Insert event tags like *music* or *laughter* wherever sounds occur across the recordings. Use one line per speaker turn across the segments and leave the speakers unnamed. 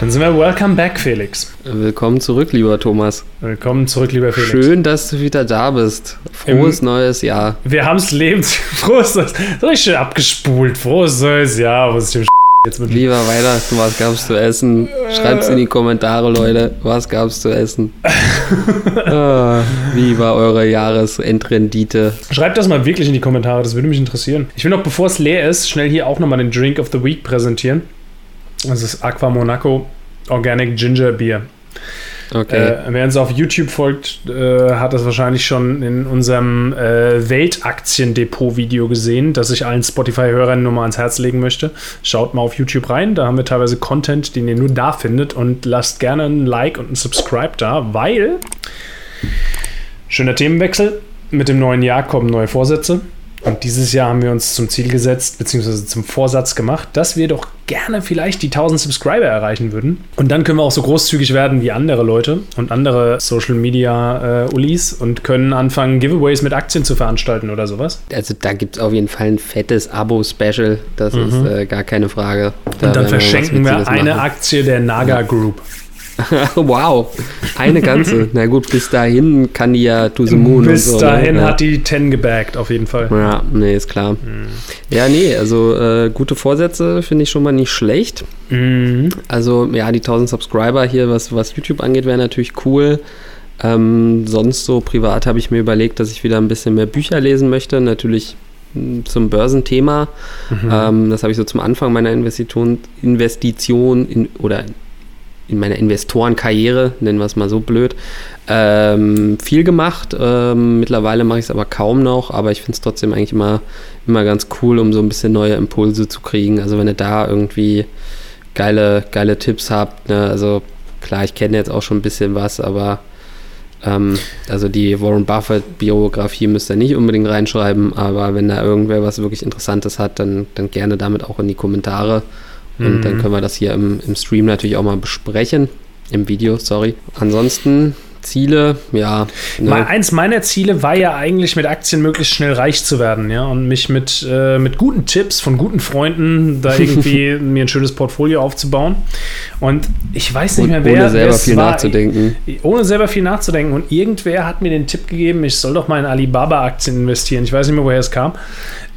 Dann sind wir welcome back, Felix.
Willkommen zurück, lieber Thomas.
Willkommen zurück, lieber Felix.
Schön, dass du wieder da bist. Frohes Im, neues Jahr.
Wir haben es lebt. *laughs* Frohes neues So richtig schön abgespult. Frohes neues Jahr. Was ich
jetzt mit Lieber Weihnachten, was gab's zu essen? Schreibt's in die Kommentare, Leute. Was gab's zu essen? *laughs* ah, wie war eure Jahresendrendite?
Schreibt das mal wirklich in die Kommentare, das würde mich interessieren. Ich will noch, bevor es leer ist, schnell hier auch nochmal den Drink of the Week präsentieren. Das ist Aqua Monaco Organic Ginger Beer. Okay. Äh, wer uns auf YouTube folgt, äh, hat das wahrscheinlich schon in unserem äh, Weltaktiendepot-Video gesehen, das ich allen Spotify-Hörern nur mal ans Herz legen möchte. Schaut mal auf YouTube rein, da haben wir teilweise Content, den ihr nur da findet und lasst gerne ein Like und ein Subscribe da, weil schöner Themenwechsel. Mit dem neuen Jahr kommen neue Vorsätze. Und dieses Jahr haben wir uns zum Ziel gesetzt, beziehungsweise zum Vorsatz gemacht, dass wir doch gerne vielleicht die 1000 Subscriber erreichen würden. Und dann können wir auch so großzügig werden wie andere Leute und andere Social Media äh, Ulis und können anfangen, Giveaways mit Aktien zu veranstalten oder sowas.
Also da gibt es auf jeden Fall ein fettes Abo-Special. Das mhm. ist äh, gar keine Frage.
Da und dann verschenken wir, wir eine Aktie der Naga Group. *laughs*
wow, eine ganze. Na gut, bis dahin kann die ja to the moon.
Bis so, ne? dahin ne? hat die 10 gebaggt, auf jeden Fall.
Ja, nee, ist klar. Mhm. Ja, nee, also äh, gute Vorsätze finde ich schon mal nicht schlecht. Mhm. Also, ja, die 1000 Subscriber hier, was, was YouTube angeht, wäre natürlich cool. Ähm, sonst so privat habe ich mir überlegt, dass ich wieder ein bisschen mehr Bücher lesen möchte. Natürlich hm, zum Börsenthema. Mhm. Ähm, das habe ich so zum Anfang meiner Investition, Investition in, oder in meiner Investorenkarriere, nennen wir es mal so blöd, ähm, viel gemacht. Ähm, mittlerweile mache ich es aber kaum noch, aber ich finde es trotzdem eigentlich immer, immer ganz cool, um so ein bisschen neue Impulse zu kriegen. Also wenn ihr da irgendwie geile, geile Tipps habt, ne? also klar, ich kenne jetzt auch schon ein bisschen was, aber ähm, also die Warren Buffett-Biografie müsst ihr nicht unbedingt reinschreiben, aber wenn da irgendwer was wirklich Interessantes hat, dann, dann gerne damit auch in die Kommentare. Und mhm. dann können wir das hier im, im Stream natürlich auch mal besprechen. Im Video, sorry. Ansonsten Ziele, ja.
Ne. Mal eins meiner Ziele war ja eigentlich mit Aktien möglichst schnell reich zu werden, ja, und mich mit, äh, mit guten Tipps von guten Freunden da *laughs* irgendwie mir ein schönes Portfolio aufzubauen. Und ich weiß nicht und mehr, wer.
Ohne selber viel war, nachzudenken.
Ohne selber viel nachzudenken. Und irgendwer hat mir den Tipp gegeben, ich soll doch mal in Alibaba-Aktien investieren. Ich weiß nicht mehr, woher es kam.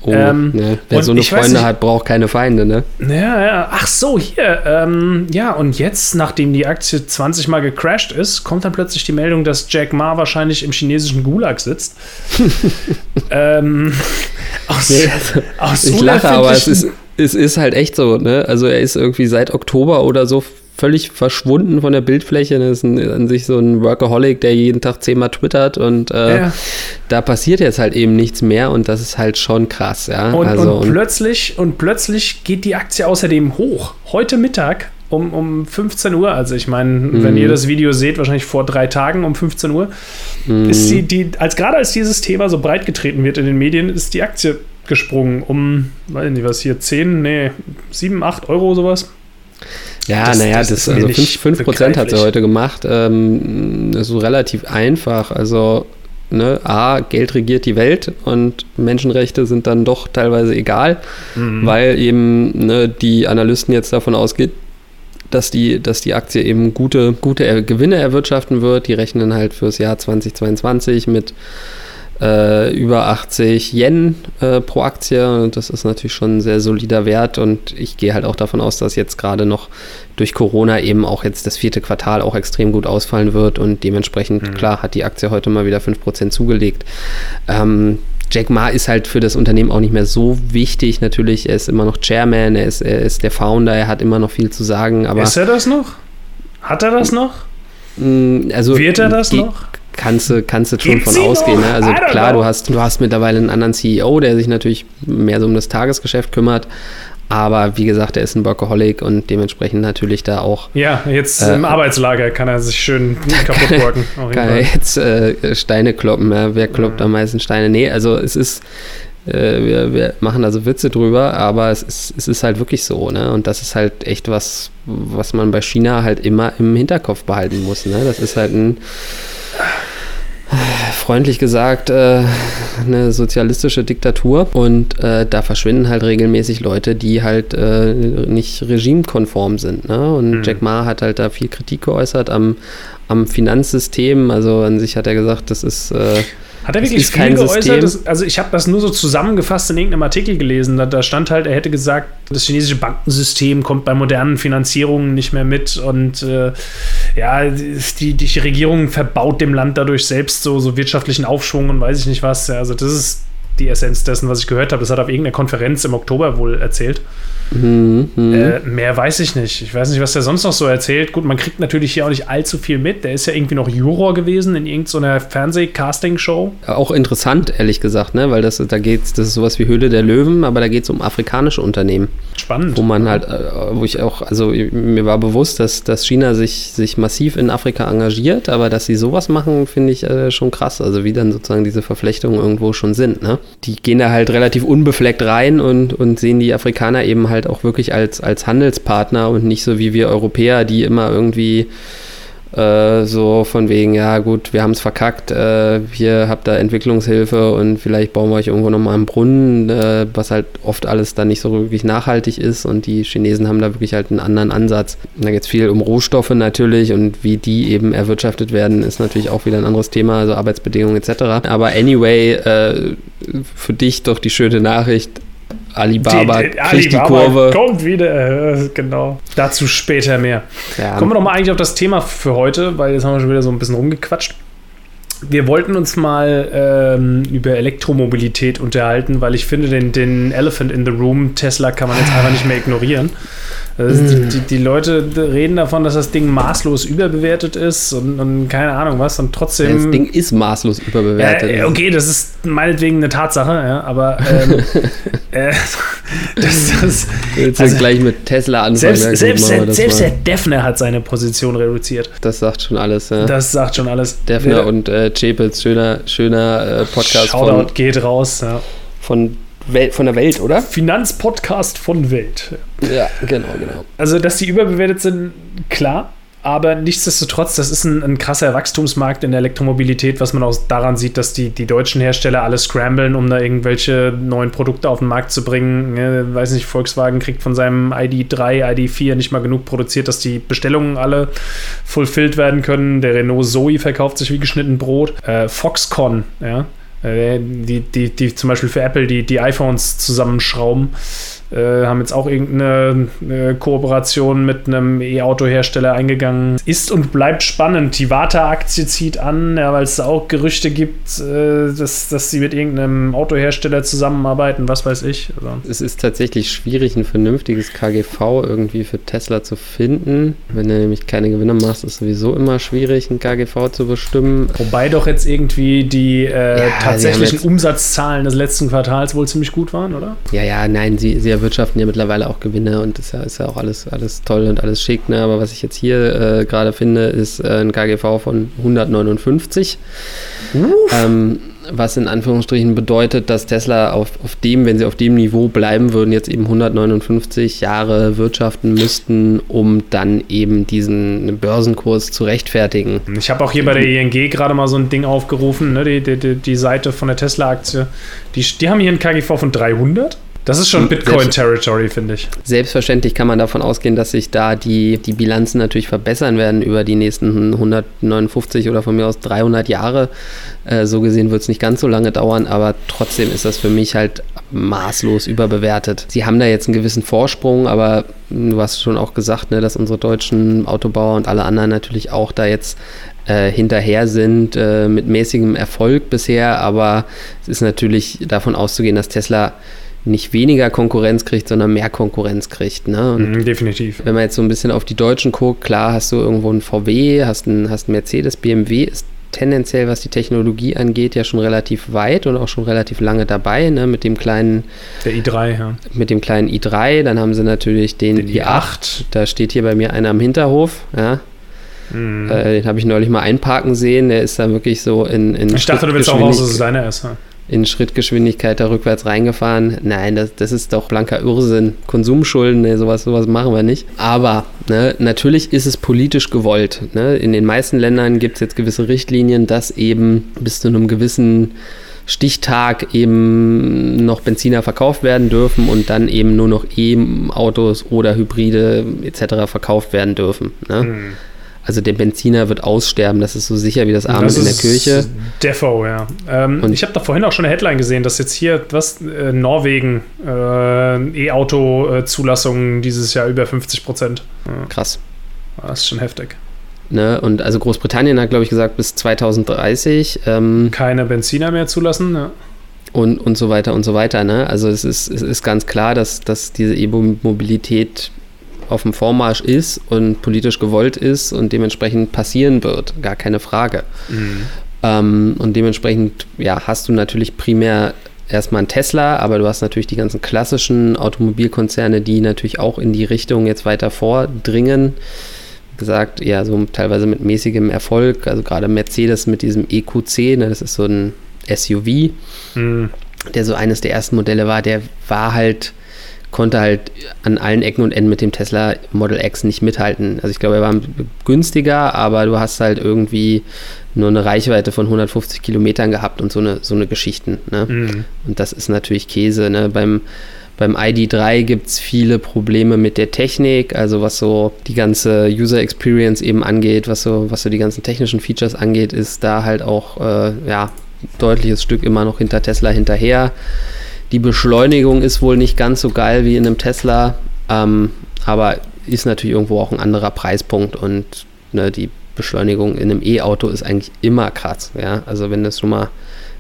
Oh, ähm, ne. Wer so eine Freunde nicht, hat, braucht keine Feinde, ne?
Ja, ja. Ach so, hier. Ähm, ja, und jetzt, nachdem die Aktie 20 Mal gecrashed ist, kommt dann plötzlich die Meldung, dass Jack Ma wahrscheinlich im chinesischen Gulag sitzt. *laughs* ähm,
aus, nee, also, aus ich lache, aber es ist, es ist halt echt so, ne? Also er ist irgendwie seit Oktober oder so völlig verschwunden von der Bildfläche. Das ist ein, an sich so ein Workaholic, der jeden Tag zehnmal twittert und äh, ja. da passiert jetzt halt eben nichts mehr und das ist halt schon krass, ja.
Und, also, und, plötzlich, und plötzlich geht die Aktie außerdem hoch. Heute Mittag um, um 15 Uhr, also ich meine, mm. wenn ihr das Video seht, wahrscheinlich vor drei Tagen um 15 Uhr, mm. ist sie die, als gerade als dieses Thema so breit getreten wird in den Medien, ist die Aktie gesprungen um, weiß nicht was hier, 10, nee, 7, 8 Euro sowas.
Ja, naja, das, das, also 5%, 5 hat sie heute gemacht. Ähm, das ist so relativ einfach. Also, ne, A, Geld regiert die Welt und Menschenrechte sind dann doch teilweise egal, mhm. weil eben ne, die Analysten jetzt davon ausgehen, dass die, dass die Aktie eben gute, gute Gewinne erwirtschaften wird. Die rechnen halt fürs Jahr 2022 mit äh, über 80 Yen äh, pro Aktie. Und das ist natürlich schon ein sehr solider Wert. Und ich gehe halt auch davon aus, dass jetzt gerade noch durch Corona eben auch jetzt das vierte Quartal auch extrem gut ausfallen wird. Und dementsprechend, mhm. klar, hat die Aktie heute mal wieder 5% zugelegt. Ähm, Jack Ma ist halt für das Unternehmen auch nicht mehr so wichtig. Natürlich, er ist immer noch Chairman, er ist, er ist der Founder, er hat immer noch viel zu sagen. Aber
ist er das noch? Hat er das noch?
Mm, also,
Wird er das noch?
Kannst du, kannst du schon von ausgehen. Ne? Also klar, du hast, du hast mittlerweile einen anderen CEO, der sich natürlich mehr so um das Tagesgeschäft kümmert. Aber wie gesagt, er ist ein Workaholic und dementsprechend natürlich da auch.
Ja, jetzt äh, im Arbeitslager kann er sich schön *laughs* kaputt worken.
kann er jetzt äh, Steine kloppen. Ja? Wer kloppt ja. am meisten Steine? Nee, also es ist. Äh, wir, wir, machen also Witze drüber, aber es ist, es ist halt wirklich so, ne? Und das ist halt echt was, was man bei China halt immer im Hinterkopf behalten muss, ne? Das ist halt ein freundlich gesagt, äh, eine sozialistische Diktatur und äh, da verschwinden halt regelmäßig Leute, die halt äh, nicht regimekonform sind. Ne? Und mhm. Jack Ma hat halt da viel Kritik geäußert am, am Finanzsystem. Also an sich hat er gesagt, das ist äh,
hat er wirklich viel geäußert? Das, also ich habe das nur so zusammengefasst in irgendeinem Artikel gelesen. Da, da, stand halt, er hätte gesagt, das chinesische Bankensystem kommt bei modernen Finanzierungen nicht mehr mit und äh, ja, die, die Regierung verbaut dem Land dadurch selbst so, so wirtschaftlichen Aufschwung und weiß ich nicht was. Also das ist die Essenz dessen, was ich gehört habe. Das hat auf irgendeiner Konferenz im Oktober wohl erzählt. Mhm, äh, mehr weiß ich nicht. Ich weiß nicht, was der sonst noch so erzählt. Gut, man kriegt natürlich hier auch nicht allzu viel mit. Der ist ja irgendwie noch Juror gewesen in irgendeiner Fernseh-Casting-Show.
Auch interessant, ehrlich gesagt, ne? weil das, da geht's, das ist sowas wie Höhle der Löwen, aber da geht es um afrikanische Unternehmen.
Spannend.
Wo man halt, äh, wo ich auch, also mir war bewusst, dass, dass China sich, sich massiv in Afrika engagiert, aber dass sie sowas machen, finde ich äh, schon krass. Also wie dann sozusagen diese Verflechtungen irgendwo schon sind. Ne? Die gehen da halt relativ unbefleckt rein und, und sehen die Afrikaner eben halt auch wirklich als, als Handelspartner und nicht so wie wir Europäer, die immer irgendwie äh, so von wegen, ja gut, wir haben es verkackt, äh, hier habt ihr Entwicklungshilfe und vielleicht bauen wir euch irgendwo nochmal einen Brunnen, äh, was halt oft alles dann nicht so wirklich nachhaltig ist und die Chinesen haben da wirklich halt einen anderen Ansatz. Da geht es viel um Rohstoffe natürlich und wie die eben erwirtschaftet werden, ist natürlich auch wieder ein anderes Thema, also Arbeitsbedingungen etc. Aber anyway, äh, für dich doch die schöne Nachricht, Alibaba
die, die, kriegt Alibaba die Kurve. Kommt wieder, äh, genau. Dazu später mehr. Ja. Kommen wir doch mal eigentlich auf das Thema für heute, weil jetzt haben wir schon wieder so ein bisschen rumgequatscht. Wir wollten uns mal ähm, über Elektromobilität unterhalten, weil ich finde, den, den Elephant in the Room, Tesla, kann man jetzt einfach nicht mehr ignorieren. Also mm. die, die, Leute reden davon, dass das Ding maßlos überbewertet ist und, und keine Ahnung was und trotzdem.
das Ding ist maßlos überbewertet.
Äh, okay, das ist meinetwegen eine Tatsache, ja, aber ähm, *laughs* äh,
das, das, Willst also, gleich mit Tesla anfangen?
Selbst, selbst, der, selbst der Defner hat seine Position reduziert.
Das sagt schon alles, ja.
Das sagt schon alles.
Defner ja. und äh, Chapels, schöner, schöner äh, Podcast.
Shoutout von, geht raus, ja.
Von Welt, von der Welt, oder?
Finanzpodcast von Welt.
Ja, genau, genau.
Also, dass die überbewertet sind, klar. Aber nichtsdestotrotz, das ist ein, ein, krasser Wachstumsmarkt in der Elektromobilität, was man auch daran sieht, dass die, die deutschen Hersteller alle scramblen, um da irgendwelche neuen Produkte auf den Markt zu bringen. Ja, weiß nicht, Volkswagen kriegt von seinem ID3, ID4 nicht mal genug produziert, dass die Bestellungen alle fulfilled werden können. Der Renault Zoe verkauft sich wie geschnitten Brot. Äh, Foxconn, ja, äh, die, die, die zum Beispiel für Apple die, die iPhones zusammenschrauben äh, haben jetzt auch irgendeine äh, Kooperation mit einem E-Auto-Hersteller eingegangen. Ist und bleibt spannend. Die Warta-Aktie zieht an, ja, weil es da auch Gerüchte gibt, äh, dass, dass sie mit irgendeinem Autohersteller zusammenarbeiten, was weiß ich.
Also. Es ist tatsächlich schwierig, ein vernünftiges KGV irgendwie für Tesla zu finden. Wenn du nämlich keine Gewinne machst, ist sowieso immer schwierig, ein KGV zu bestimmen.
Wobei doch jetzt irgendwie die äh, ja, tatsächlichen Umsatzzahlen des letzten Quartals wohl ziemlich gut waren, oder?
Ja, ja, nein, sie, sie erwirtschaften ja mittlerweile auch Gewinne und das ist ja, ist ja auch alles, alles toll und alles schick. Ne? Aber was ich jetzt hier äh, gerade finde, ist äh, ein KGV von 159. Ähm, was in Anführungsstrichen bedeutet, dass Tesla auf, auf dem, wenn sie auf dem Niveau bleiben würden, jetzt eben 159 Jahre wirtschaften müssten, um dann eben diesen Börsenkurs zu rechtfertigen.
Ich habe auch hier bei der ING gerade mal so ein Ding aufgerufen, ne? die, die, die Seite von der Tesla-Aktie. Die, die haben hier ein KGV von 300. Das ist schon Bitcoin-Territory, finde ich.
Selbstverständlich kann man davon ausgehen, dass sich da die, die Bilanzen natürlich verbessern werden über die nächsten 159 oder von mir aus 300 Jahre. Äh, so gesehen wird es nicht ganz so lange dauern, aber trotzdem ist das für mich halt maßlos überbewertet. Sie haben da jetzt einen gewissen Vorsprung, aber du hast schon auch gesagt, ne, dass unsere deutschen Autobauer und alle anderen natürlich auch da jetzt äh, hinterher sind äh, mit mäßigem Erfolg bisher, aber es ist natürlich davon auszugehen, dass Tesla nicht weniger Konkurrenz kriegt, sondern mehr Konkurrenz kriegt. Ne?
Mhm, definitiv.
Wenn man jetzt so ein bisschen auf die Deutschen guckt, klar hast du irgendwo einen VW, hast einen, hast einen Mercedes, BMW ist tendenziell, was die Technologie angeht, ja schon relativ weit und auch schon relativ lange dabei, ne? mit dem kleinen
Der i3, ja.
Mit dem kleinen i3, dann haben sie natürlich den, den i8. i8. Da steht hier bei mir einer am Hinterhof, ja. Mhm. Äh, den habe ich neulich mal einparken sehen, der ist da wirklich so in. in
ich dachte, du willst auch raus, dass es deiner ist. Ja?
In Schrittgeschwindigkeit da rückwärts reingefahren. Nein, das, das ist doch blanker Irrsinn. Konsumschulden, nee, sowas, sowas machen wir nicht. Aber ne, natürlich ist es politisch gewollt. Ne? In den meisten Ländern gibt es jetzt gewisse Richtlinien, dass eben bis zu einem gewissen Stichtag eben noch Benziner verkauft werden dürfen und dann eben nur noch E-Autos oder Hybride etc. verkauft werden dürfen. Ne? Mhm. Also der Benziner wird aussterben, das ist so sicher wie das Abend das in der Kirche.
Defo, ja. Ähm, und ich habe da vorhin auch schon eine Headline gesehen, dass jetzt hier, was, äh, Norwegen, äh, E-Auto-Zulassungen dieses Jahr über 50 Prozent.
Ja. Krass.
Das ist schon heftig.
Ne? Und also Großbritannien hat, glaube ich, gesagt, bis 2030. Ähm,
Keine Benziner mehr zulassen, ja.
Und, und so weiter und so weiter. Ne? Also es ist, es ist ganz klar, dass, dass diese E-Mobilität auf dem Vormarsch ist und politisch gewollt ist und dementsprechend passieren wird. Gar keine Frage. Mhm. Ähm, und dementsprechend ja, hast du natürlich primär erstmal ein Tesla, aber du hast natürlich die ganzen klassischen Automobilkonzerne, die natürlich auch in die Richtung jetzt weiter vordringen gesagt, ja, so teilweise mit mäßigem Erfolg. Also gerade Mercedes mit diesem EQC, ne, das ist so ein SUV, mhm. der so eines der ersten Modelle war, der war halt, konnte halt an allen Ecken und Enden mit dem Tesla Model X nicht mithalten. Also ich glaube, er war günstiger, aber du hast halt irgendwie nur eine Reichweite von 150 Kilometern gehabt und so eine, so eine Geschichten. Ne? Mhm. Und das ist natürlich Käse. Ne? Beim beim ID3 gibt es viele Probleme mit der Technik, also was so die ganze User Experience eben angeht, was so, was so die ganzen technischen Features angeht, ist da halt auch äh, ja, deutliches Stück immer noch hinter Tesla hinterher. Die Beschleunigung ist wohl nicht ganz so geil wie in einem Tesla, ähm, aber ist natürlich irgendwo auch ein anderer Preispunkt und ne, die Beschleunigung in einem E-Auto ist eigentlich immer krass. Ja? Also wenn das schon mal,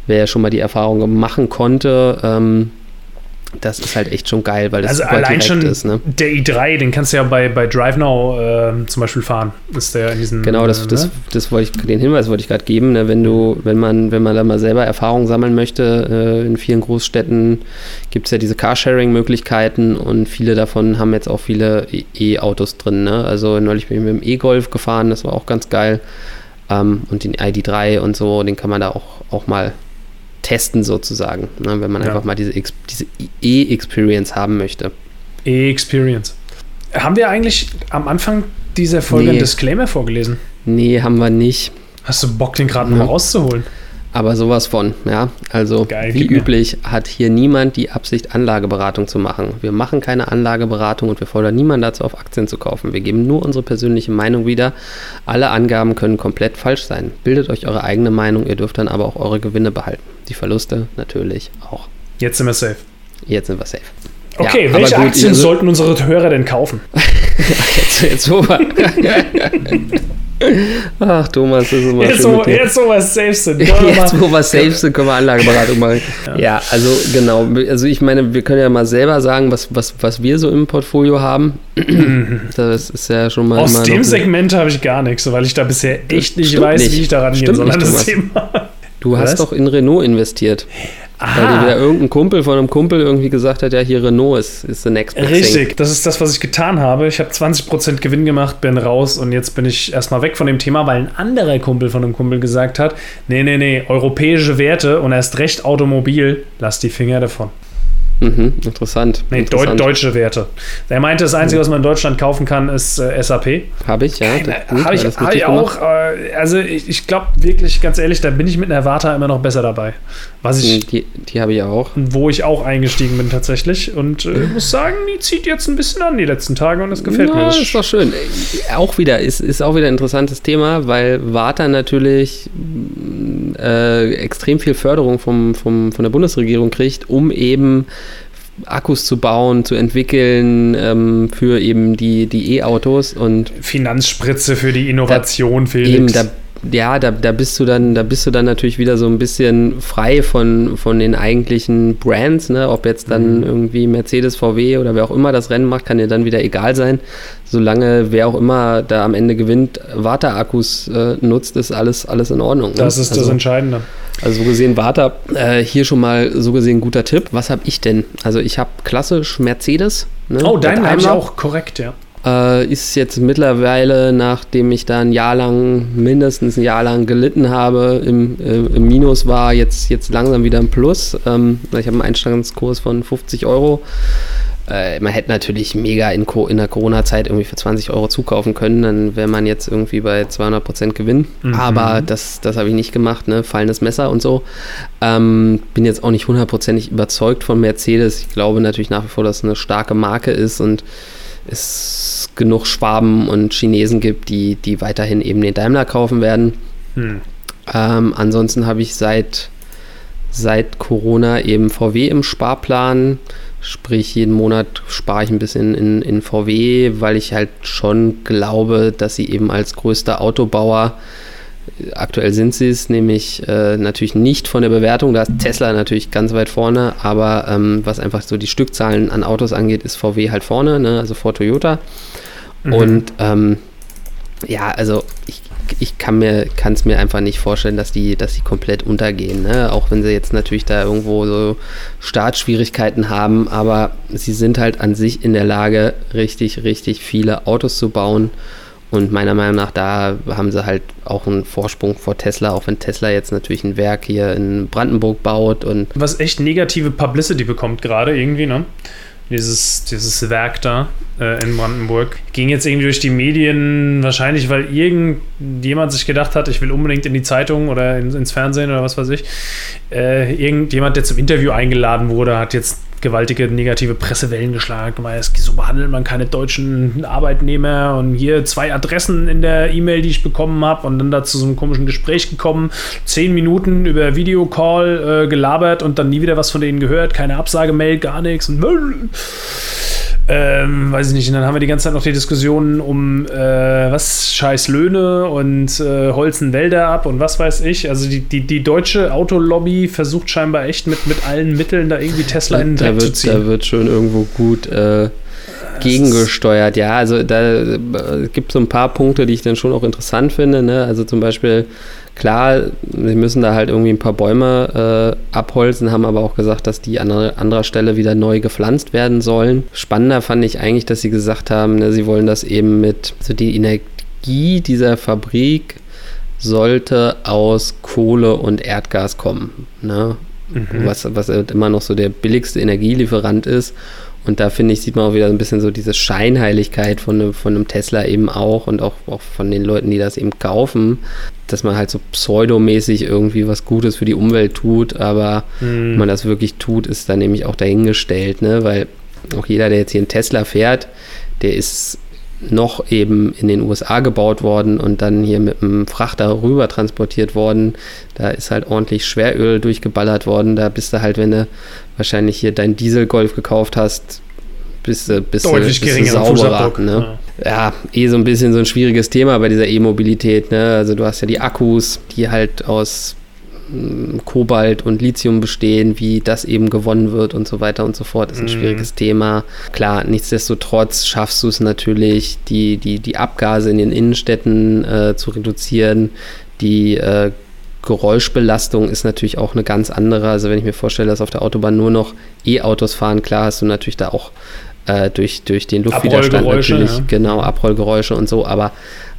wer ja schon mal die Erfahrung machen konnte, ähm, das ist halt echt schon geil, weil das
also allein schon ist. Ne? Der i3, den kannst du ja bei, bei DriveNow äh, zum Beispiel fahren. Ist der in diesen.
Genau, das, äh, das, ne? das wollte ich, den Hinweis wollte ich gerade geben. Ne? Wenn du, wenn man, wenn man da mal selber Erfahrung sammeln möchte, äh, in vielen Großstädten gibt es ja diese Carsharing-Möglichkeiten und viele davon haben jetzt auch viele E-Autos drin. Ne? Also neulich bin ich mit dem E-Golf gefahren, das war auch ganz geil. Ähm, und den ID3 und so, den kann man da auch, auch mal testen sozusagen, ne, wenn man ja. einfach mal diese, diese E-Experience haben möchte.
E-Experience. Haben wir eigentlich am Anfang dieser Folge nee. einen Disclaimer vorgelesen?
Nee, haben wir nicht.
Hast du Bock, den gerade ja. mal rauszuholen?
Aber sowas von, ja. Also Geil, wie üblich hat hier niemand die Absicht, Anlageberatung zu machen. Wir machen keine Anlageberatung und wir fordern niemanden dazu auf, Aktien zu kaufen. Wir geben nur unsere persönliche Meinung wieder. Alle Angaben können komplett falsch sein. Bildet euch eure eigene Meinung, ihr dürft dann aber auch eure Gewinne behalten. Die Verluste natürlich auch.
Jetzt sind wir safe.
Jetzt sind wir safe.
Okay, ja, welche gut, Aktien sollten unsere Hörer denn kaufen? *laughs*
jetzt, jetzt wir. *laughs* Ach, Thomas, das ist immer
jetzt,
schön
wo, jetzt, wo wir safe sind.
Jetzt, wo wir safe sind, können wir Anlageberatung machen. Ja. ja. also genau. Also ich meine, wir können ja mal selber sagen, was, was, was wir so im Portfolio haben. *clears throat* das ist ja schon mal.
Aus dem Segment habe ich gar nichts, weil ich da bisher echt nicht Stimmt weiß, nicht. wie ich daran gehen soll an das Thema.
Du hast doch in Renault investiert. Aha. Weil wieder irgendein Kumpel von einem Kumpel irgendwie gesagt hat, ja, hier Renault ist, ist the next
big Richtig, thing. das ist das, was ich getan habe. Ich habe 20% Gewinn gemacht, bin raus und jetzt bin ich erstmal weg von dem Thema, weil ein anderer Kumpel von einem Kumpel gesagt hat, nee, nee, nee, europäische Werte und erst recht Automobil, lass die Finger davon.
Mhm, interessant.
Nee,
interessant.
Deu deutsche Werte. Er meinte, das Einzige, was man in Deutschland kaufen kann, ist äh, SAP.
Habe ich, ja.
Habe ich, hab ich auch. Äh, also ich, ich glaube wirklich, ganz ehrlich, da bin ich mit einer Erwarter immer noch besser dabei. Was ich,
hm, die die habe ich auch.
Wo ich auch eingestiegen bin tatsächlich. Und äh, muss sagen, die zieht jetzt ein bisschen an die letzten Tage und das gefällt
Na,
mir. Das
ist doch schön. Auch wieder, ist, ist auch wieder ein interessantes Thema, weil Warta natürlich äh, extrem viel Förderung vom, vom, von der Bundesregierung kriegt, um eben Akkus zu bauen, zu entwickeln ähm, für eben die E-Autos und
Finanzspritze für die Innovation,
da, Felix. Eben, da ja, da, da bist du dann, da bist du dann natürlich wieder so ein bisschen frei von, von den eigentlichen Brands, ne? Ob jetzt dann mhm. irgendwie Mercedes, VW oder wer auch immer das Rennen macht, kann dir dann wieder egal sein. Solange wer auch immer da am Ende gewinnt, Warta-Akkus äh, nutzt, ist alles, alles in Ordnung. Ne?
Das ist also, das Entscheidende.
Also so gesehen, Warta, äh, hier schon mal so gesehen guter Tipp. Was habe ich denn? Also ich habe klassisch Mercedes.
Ne? Oh, deinen habe ich auch korrekt, ja.
Äh, ist jetzt mittlerweile, nachdem ich da ein Jahr lang, mindestens ein Jahr lang gelitten habe, im, äh, im Minus war, jetzt, jetzt langsam wieder im Plus. Ähm, ich habe einen Einstellungskurs von 50 Euro. Äh, man hätte natürlich mega in, in der Corona-Zeit irgendwie für 20 Euro zukaufen können, dann wäre man jetzt irgendwie bei 200 Prozent Gewinn. Mhm. Aber das, das habe ich nicht gemacht, ne? fallendes Messer und so. Ähm, bin jetzt auch nicht hundertprozentig überzeugt von Mercedes. Ich glaube natürlich nach wie vor, dass es eine starke Marke ist und es genug Schwaben und Chinesen gibt, die, die weiterhin eben den Daimler kaufen werden. Hm. Ähm, ansonsten habe ich seit, seit Corona eben VW im Sparplan. Sprich, jeden Monat spare ich ein bisschen in, in VW, weil ich halt schon glaube, dass sie eben als größter Autobauer Aktuell sind sie es nämlich äh, natürlich nicht von der Bewertung. Da ist Tesla natürlich ganz weit vorne, aber ähm, was einfach so die Stückzahlen an Autos angeht, ist VW halt vorne, ne? also vor Toyota. Mhm. Und ähm, ja, also ich, ich kann mir es mir einfach nicht vorstellen, dass die, dass die komplett untergehen. Ne? Auch wenn sie jetzt natürlich da irgendwo so Startschwierigkeiten haben, aber sie sind halt an sich in der Lage, richtig, richtig viele Autos zu bauen und meiner Meinung nach, da haben sie halt auch einen Vorsprung vor Tesla, auch wenn Tesla jetzt natürlich ein Werk hier in Brandenburg baut und.
Was echt negative Publicity bekommt gerade irgendwie, ne? Dieses, dieses Werk da äh, in Brandenburg. Ging jetzt irgendwie durch die Medien, wahrscheinlich, weil irgendjemand sich gedacht hat, ich will unbedingt in die Zeitung oder in, ins Fernsehen oder was weiß ich. Äh, irgendjemand, der zum Interview eingeladen wurde, hat jetzt gewaltige negative Pressewellen geschlagen, weil es so behandelt man keine deutschen Arbeitnehmer. Und hier zwei Adressen in der E-Mail, die ich bekommen habe und dann da zu so einem komischen Gespräch gekommen, zehn Minuten über Videocall äh, gelabert und dann nie wieder was von denen gehört, keine Absagemail, gar nichts und ähm, weiß ich nicht. Und dann haben wir die ganze Zeit noch die Diskussionen um äh, was scheiß Löhne und äh, holzen Wälder ab und was weiß ich. Also die, die, die deutsche Autolobby versucht scheinbar echt mit, mit allen Mitteln da irgendwie Tesla in den
Dreck wird, zu ziehen. Da wird schon irgendwo gut äh, gegengesteuert. Ja, also da äh, gibt es so ein paar Punkte, die ich dann schon auch interessant finde. Ne? Also zum Beispiel Klar, sie müssen da halt irgendwie ein paar Bäume äh, abholzen, haben aber auch gesagt, dass die an anderer Stelle wieder neu gepflanzt werden sollen. Spannender fand ich eigentlich, dass sie gesagt haben, ne, sie wollen das eben mit, also die Energie dieser Fabrik sollte aus Kohle und Erdgas kommen. Ne? Mhm. Was, was immer noch so der billigste Energielieferant ist. Und da finde ich, sieht man auch wieder ein bisschen so diese Scheinheiligkeit von, ne, von einem Tesla eben auch und auch, auch von den Leuten, die das eben kaufen, dass man halt so pseudomäßig irgendwie was Gutes für die Umwelt tut, aber mhm. man das wirklich tut, ist dann nämlich auch dahingestellt, ne? Weil auch jeder, der jetzt hier einen Tesla fährt, der ist noch eben in den USA gebaut worden und dann hier mit einem Frachter rüber transportiert worden. Da ist halt ordentlich Schweröl durchgeballert worden. Da bist du halt, wenn du wahrscheinlich hier dein Dieselgolf gekauft hast, bist du, bist
Deutlich bist
du sauberer. Ne? Ja. ja. eh so ein bisschen so ein schwieriges Thema bei dieser E-Mobilität. Ne? Also du hast ja die Akkus, die halt aus Kobalt und Lithium bestehen, wie das eben gewonnen wird und so weiter und so fort, ist ein mhm. schwieriges Thema. Klar, nichtsdestotrotz schaffst du es natürlich, die, die, die Abgase in den Innenstädten äh, zu reduzieren, die äh, Geräuschbelastung ist natürlich auch eine ganz andere. Also wenn ich mir vorstelle, dass auf der Autobahn nur noch E-Autos fahren, klar hast du natürlich da auch äh, durch, durch den Luftwiderstand natürlich, ja. genau, Abrollgeräusche und so, aber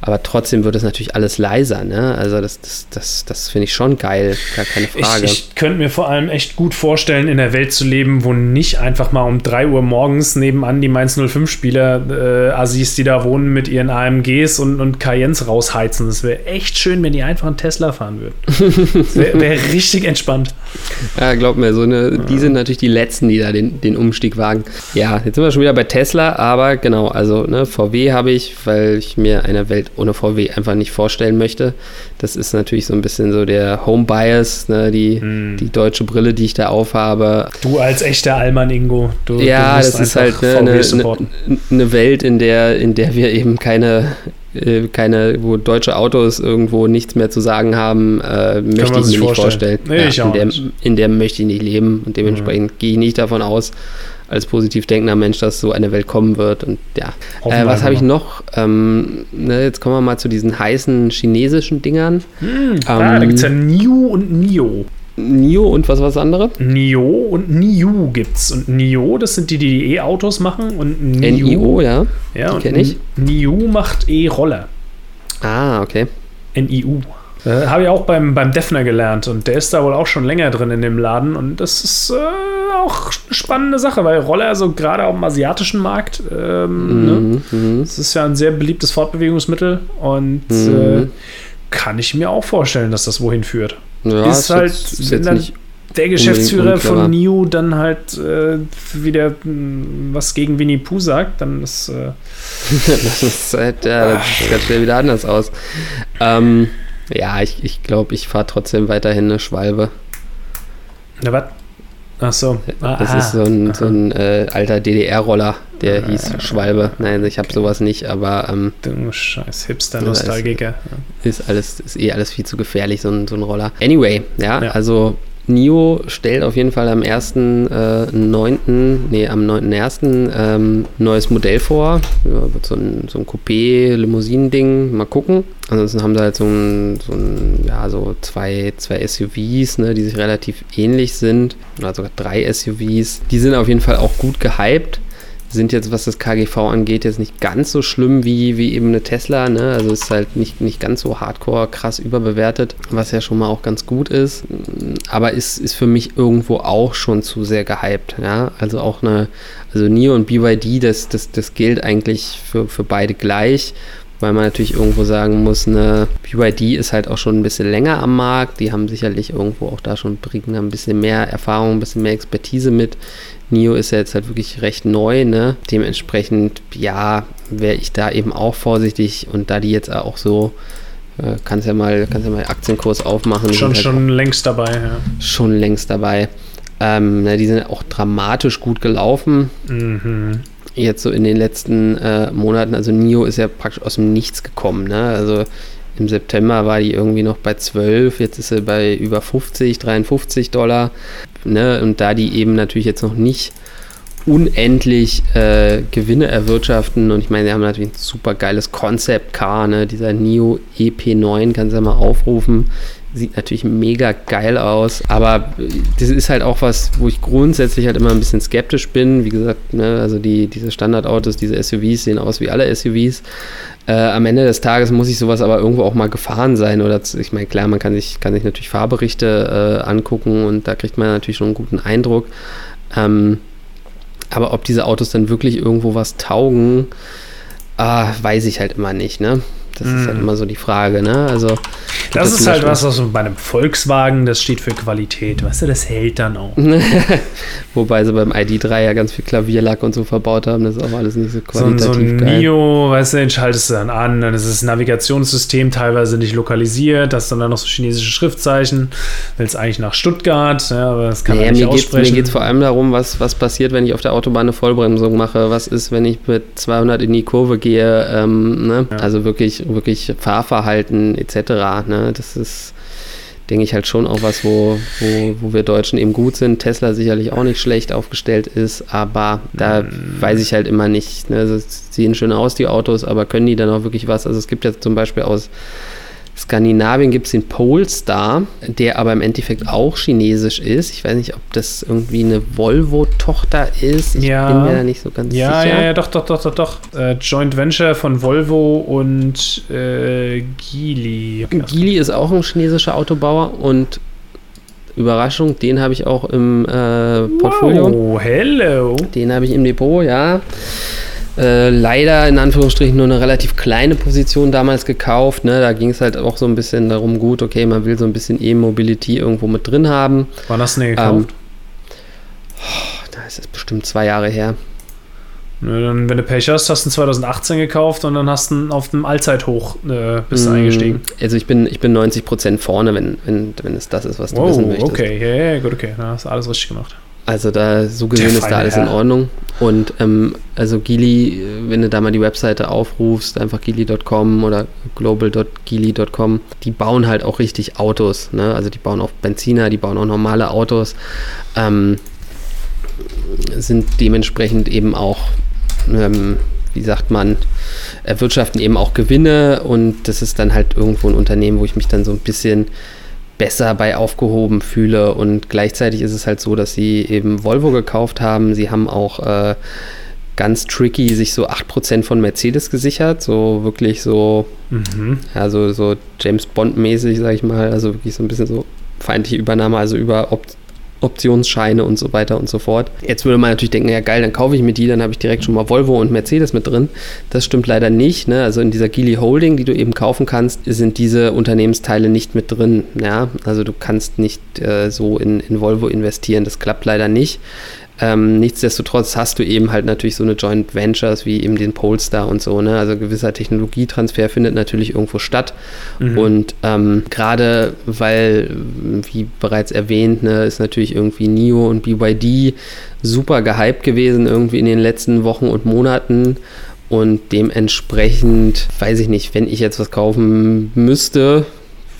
aber trotzdem wird es natürlich alles leiser, ne? Also das, das, das, das finde ich schon geil, gar keine Frage.
Ich, ich könnte mir vor allem echt gut vorstellen, in der Welt zu leben, wo nicht einfach mal um 3 Uhr morgens nebenan die Mainz 05-Spieler, äh, Assis, die da wohnen, mit ihren AMGs und, und Cayennes rausheizen. Das wäre echt schön, wenn die einfach einen Tesla fahren würden. *laughs* das wäre wär richtig entspannt.
Ja, glaub mir, so eine, die sind natürlich die Letzten, die da den, den Umstieg wagen. Ja, jetzt sind wir schon wieder bei Tesla, aber genau, also ne, VW habe ich, weil ich mir eine Welt ohne VW einfach nicht vorstellen möchte. Das ist natürlich so ein bisschen so der Home Bias, ne, die, hm. die deutsche Brille, die ich da aufhabe.
Du als echter Allmann, Ingo. Du,
ja, du das ist halt ne, eine, eine, eine Welt, in der, in der wir eben keine äh, keine, wo deutsche Autos irgendwo nichts mehr zu sagen haben, äh, möchte ich mir nicht vorstellen. Nee, ja, ich in, der, in, der, möchte ich nicht leben und dementsprechend mhm. gehe ich nicht davon aus, als positiv denkender Mensch, dass so eine Welt kommen wird. Und ja, äh, was habe ich noch? Ähm, ne, jetzt kommen wir mal zu diesen heißen chinesischen Dingern.
Hm, ähm, da gibt es ja Niu und Nio.
NIO und was war das andere?
NIO und NIU gibt's. Und NIO, das sind die, die E-Autos machen. Und NIU,
NIO, ja.
Ja, kenne ich. NIU macht E-Roller.
Ah, okay.
NIU. Äh, Habe ich auch beim, beim Defner gelernt und der ist da wohl auch schon länger drin in dem Laden und das ist äh, auch eine spannende Sache, weil Roller so gerade auf dem asiatischen Markt, ähm, mhm, ne? das ist ja ein sehr beliebtes Fortbewegungsmittel und mhm. äh, kann ich mir auch vorstellen, dass das wohin führt.
Ja, ist halt, jetzt, ist jetzt nicht
der Geschäftsführer von New dann halt äh, wieder mh, hm, was gegen Winnie Pooh sagt, dann ist. Äh *laughs*
das ist halt, ja, das sieht ganz schnell wieder anders aus. Ähm, ja, ich, ich glaube, ich fahre trotzdem weiterhin eine Schwalbe.
Na, was? Ach so.
Ah, das ist so ein, so ein äh, alter DDR-Roller, der ah, hieß Schwalbe. Nein, ich habe sowas nicht, aber. Ähm,
du scheiß Hipster-Nostalgiker.
Ist, alles, ist eh alles viel zu gefährlich, so ein, so ein Roller. Anyway, ja, ja. also NIO stellt auf jeden Fall am 1.9., äh, nee, am 9.1. Ähm, neues Modell vor. So ein, so ein Coupé-Limousinen-Ding. Mal gucken. Ansonsten haben sie halt so ein, so ein ja, so zwei, zwei SUVs, ne, die sich relativ ähnlich sind. Oder sogar drei SUVs. Die sind auf jeden Fall auch gut gehypt sind jetzt, was das KGV angeht, jetzt nicht ganz so schlimm wie, wie eben eine Tesla. Ne? Also ist halt nicht, nicht ganz so hardcore krass überbewertet, was ja schon mal auch ganz gut ist. Aber ist, ist für mich irgendwo auch schon zu sehr gehypt. Ja? Also auch eine, also NIO und BYD, das, das, das gilt eigentlich für, für beide gleich weil man natürlich irgendwo sagen muss, eine BYD ist halt auch schon ein bisschen länger am Markt. Die haben sicherlich irgendwo auch da schon bringen ein bisschen mehr Erfahrung, ein bisschen mehr Expertise mit. NIO ist ja jetzt halt wirklich recht neu, ne? Dementsprechend, ja, wäre ich da eben auch vorsichtig und da die jetzt auch so äh, kannst ja mal, kannst ja mal Aktienkurs aufmachen.
Schon, halt schon längst dabei, ja.
Schon längst dabei. Ähm, na, die sind auch dramatisch gut gelaufen. Mhm. Jetzt so in den letzten äh, Monaten. Also NIO ist ja praktisch aus dem Nichts gekommen. Ne? Also im September war die irgendwie noch bei 12, jetzt ist sie bei über 50, 53 Dollar. Ne? Und da die eben natürlich jetzt noch nicht unendlich äh, Gewinne erwirtschaften und ich meine, sie haben natürlich ein super geiles Concept Car, ne? dieser NIO EP9, kannst du ja mal aufrufen, sieht natürlich mega geil aus, aber das ist halt auch was, wo ich grundsätzlich halt immer ein bisschen skeptisch bin, wie gesagt, ne? also die, diese Standardautos, diese SUVs sehen aus wie alle SUVs, äh, am Ende des Tages muss ich sowas aber irgendwo auch mal gefahren sein. Oder ich meine, klar, man kann sich, kann sich natürlich Fahrberichte äh, angucken und da kriegt man natürlich schon einen guten Eindruck. Ähm, aber ob diese Autos dann wirklich irgendwo was taugen, äh, weiß ich halt immer nicht, ne? Das mm. ist halt mhm. immer so die Frage, ne? Also.
Das ist halt was, was bei einem Volkswagen, das steht für Qualität, weißt du, das hält dann auch. *laughs*
Wobei sie beim ID3 ja ganz viel Klavierlack und so verbaut haben, das ist auch alles nicht so qualitativ
so, so ein geil. Nio, weißt du, den schaltest du dann an, dann ist das Navigationssystem teilweise nicht lokalisiert, hast dann, dann noch so chinesische Schriftzeichen, willst eigentlich nach Stuttgart, ja, aber das kann naja, man nicht
mir
aussprechen.
Geht's, mir geht es vor allem darum, was, was passiert, wenn ich auf der Autobahn eine Vollbremsung mache, was ist, wenn ich mit 200 in die Kurve gehe, ähm, ne? ja. also wirklich wirklich Fahrverhalten etc. Ne? Das ist, denke ich, halt schon auch was, wo, wo, wo wir Deutschen eben gut sind. Tesla sicherlich auch nicht schlecht aufgestellt ist, aber da mhm. weiß ich halt immer nicht. Ne? Also, sehen schön aus, die Autos, aber können die dann auch wirklich was? Also es gibt ja zum Beispiel aus Skandinavien gibt es den Polestar, der aber im Endeffekt auch chinesisch ist. Ich weiß nicht, ob das irgendwie eine Volvo-Tochter ist. Ich
ja.
bin mir da nicht so ganz
ja,
sicher.
Ja, ja, doch, doch, doch, doch, doch. Äh, Joint Venture von Volvo und äh, Geely.
Geely ist auch ein chinesischer Autobauer und Überraschung, den habe ich auch im äh, Portfolio.
Oh, hello.
Den habe ich im Depot, ja. Äh, leider in Anführungsstrichen nur eine relativ kleine Position damals gekauft. Ne? Da ging es halt auch so ein bisschen darum, gut, okay, man will so ein bisschen E-Mobility irgendwo mit drin haben.
Wann hast du denn gekauft? Ähm,
oh, da ist es bestimmt zwei Jahre her.
Wenn du Pech hast, hast du 2018 gekauft und dann hast du auf dem Allzeithoch äh, bist mm, eingestiegen.
Also ich bin, ich bin 90% vorne, wenn, wenn, wenn es das ist, was du
wow,
wissen möchtest.
okay, ja, ja, gut, okay. Da hast du alles richtig gemacht.
Also da so gesehen ist da alles Herr. in Ordnung. Und ähm, also Gili, wenn du da mal die Webseite aufrufst, einfach gili.com oder global.gili.com, die bauen halt auch richtig Autos. Ne? Also die bauen auch Benziner, die bauen auch normale Autos. Ähm, sind dementsprechend eben auch, ähm, wie sagt man, erwirtschaften eben auch Gewinne und das ist dann halt irgendwo ein Unternehmen, wo ich mich dann so ein bisschen besser bei aufgehoben fühle. Und gleichzeitig ist es halt so, dass sie eben Volvo gekauft haben. Sie haben auch äh, ganz tricky sich so 8% von Mercedes gesichert. So wirklich so, mhm. ja, so, James Bond-mäßig, sag ich mal. Also wirklich so ein bisschen so feindliche Übernahme, also über Op Optionsscheine und so weiter und so fort. Jetzt würde man natürlich denken, ja geil, dann kaufe ich mir die, dann habe ich direkt schon mal Volvo und Mercedes mit drin. Das stimmt leider nicht. Ne? Also in dieser Geely Holding, die du eben kaufen kannst, sind diese Unternehmensteile nicht mit drin. Ja? Also du kannst nicht äh, so in, in Volvo investieren. Das klappt leider nicht. Ähm, nichtsdestotrotz hast du eben halt natürlich so eine Joint Ventures wie eben den Polestar und so. Ne? Also gewisser Technologietransfer findet natürlich irgendwo statt. Mhm. Und ähm, gerade weil, wie bereits erwähnt, ne, ist natürlich irgendwie NIO und BYD super gehypt gewesen irgendwie in den letzten Wochen und Monaten. Und dementsprechend, weiß ich nicht, wenn ich jetzt was kaufen müsste,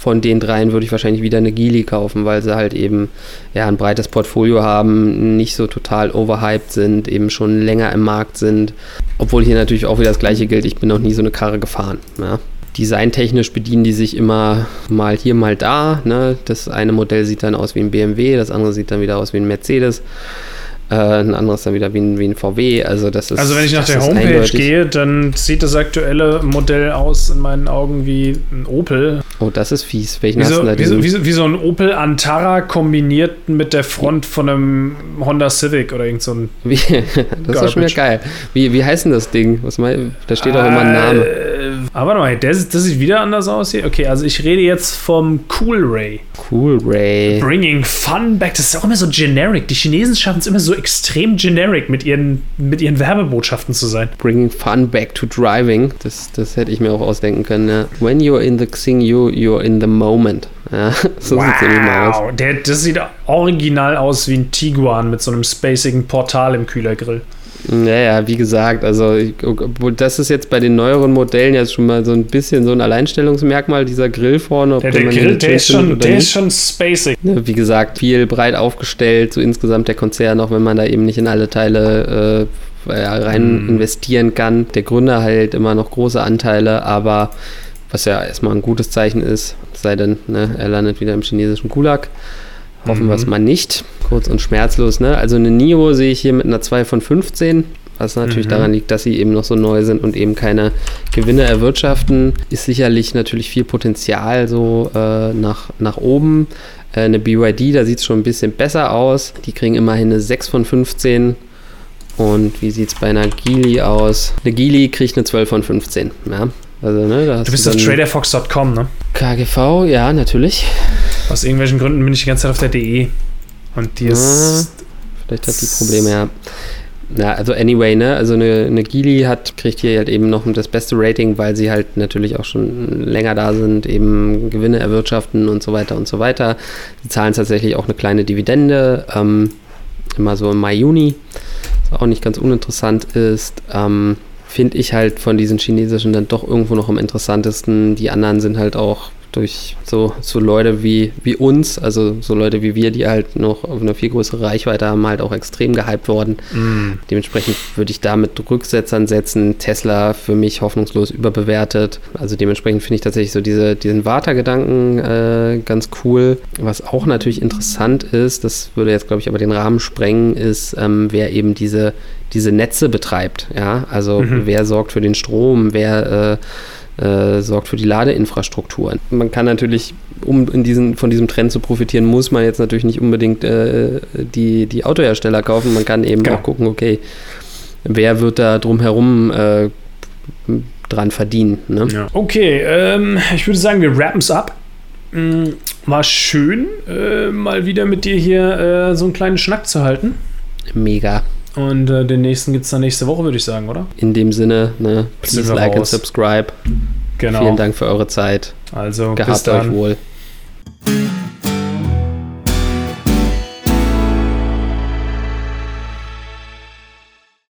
von den dreien würde ich wahrscheinlich wieder eine Geely kaufen, weil sie halt eben ja, ein breites Portfolio haben, nicht so total overhyped sind, eben schon länger im Markt sind. Obwohl hier natürlich auch wieder das gleiche gilt, ich bin noch nie so eine Karre gefahren. Ja. Designtechnisch bedienen die sich immer mal hier, mal da. Ne? Das eine Modell sieht dann aus wie ein BMW, das andere sieht dann wieder aus wie ein Mercedes. Äh, ein anderes dann wieder wie ein, wie ein VW. Also, das ist,
also wenn ich nach der Homepage eindeutig. gehe, dann sieht das aktuelle Modell aus in meinen Augen wie ein Opel.
Oh, das ist fies. Welchen
wie, so, wie, so, wie, so, wie so ein Opel Antara kombiniert mit der Front von einem Honda Civic oder irgend so ein. *laughs*
Wie, das ist schon wieder geil. Wie, wie heißt denn das Ding? Was mein, da steht auch immer ein Name.
Äh, aber warte mal, das, das sieht wieder anders aus hier. Okay, also ich rede jetzt vom Cool Ray.
Cool Ray.
Bringing Fun back. Das ist auch immer so generic. Die Chinesen schaffen es immer so extrem generic mit ihren, mit ihren Werbebotschaften zu sein.
Bringing Fun back to driving. Das, das hätte ich mir auch ausdenken können. Ja. When you're in the Xing, you, you're in the moment. Ja, *laughs*
so wow. sieht es aus. Der, das sieht original aus wie ein Tiguan mit so einem spacigen Portal im Kühlergrill.
Naja, wie gesagt, also das ist jetzt bei den neueren Modellen jetzt schon mal so ein bisschen so ein Alleinstellungsmerkmal, dieser Grill vorne.
der, der Grill, der, ist schon, der ist schon spacig.
Wie gesagt, viel breit aufgestellt, so insgesamt der Konzern, auch wenn man da eben nicht in alle Teile äh, rein mm. investieren kann. Der Gründer halt immer noch große Anteile, aber was ja erstmal ein gutes Zeichen ist, sei denn, ne, er landet wieder im chinesischen Gulag. Hoffen mhm. wir es mal nicht. Kurz und schmerzlos. Ne? Also eine Nio sehe ich hier mit einer 2 von 15. Was natürlich mhm. daran liegt, dass sie eben noch so neu sind und eben keine Gewinne erwirtschaften. Ist sicherlich natürlich viel Potenzial so äh, nach, nach oben. Äh, eine BYD, da sieht es schon ein bisschen besser aus. Die kriegen immerhin eine 6 von 15. Und wie sieht es bei einer Geely aus? Eine Geely kriegt eine 12 von 15. Ja?
Also, ne, du bist auf traderfox.com, ne?
KGV, ja, natürlich.
Aus irgendwelchen Gründen bin ich die ganze Zeit auf der DE. Und die ist.
Ja, vielleicht hat die Probleme, ja. Na, also anyway, ne, also eine, eine Gili hat, kriegt hier halt eben noch das beste Rating, weil sie halt natürlich auch schon länger da sind, eben Gewinne erwirtschaften und so weiter und so weiter. Sie zahlen tatsächlich auch eine kleine Dividende, ähm, immer so im Mai, Juni, was auch nicht ganz uninteressant ist. Ähm, Finde ich halt von diesen chinesischen dann doch irgendwo noch am interessantesten. Die anderen sind halt auch durch so, so Leute wie, wie uns, also so Leute wie wir, die halt noch auf eine viel größere Reichweite haben, halt auch extrem gehypt worden. Mm. Dementsprechend würde ich da mit Rücksetzern setzen. Tesla für mich hoffnungslos überbewertet. Also dementsprechend finde ich tatsächlich so diese, diesen Warter-Gedanken äh, ganz cool. Was auch natürlich interessant ist, das würde jetzt, glaube ich, aber den Rahmen sprengen, ist, ähm, wer eben diese, diese Netze betreibt. Ja, also mhm. wer sorgt für den Strom, wer äh, äh, sorgt für die Ladeinfrastruktur. Man kann natürlich, um in diesen, von diesem Trend zu profitieren, muss man jetzt natürlich nicht unbedingt äh, die, die Autohersteller kaufen. Man kann eben genau. auch gucken, okay, wer wird da drumherum äh, dran verdienen. Ne?
Ja. Okay, ähm, ich würde sagen, wir wrappen es ab. Mm, war schön, äh, mal wieder mit dir hier äh, so einen kleinen Schnack zu halten.
Mega.
Und äh, den nächsten gibt es dann nächste Woche, würde ich sagen, oder?
In dem Sinne, ne? Please like and subscribe. Genau. Vielen Dank für eure Zeit.
Also,
Gehabt bis dann. euch wohl.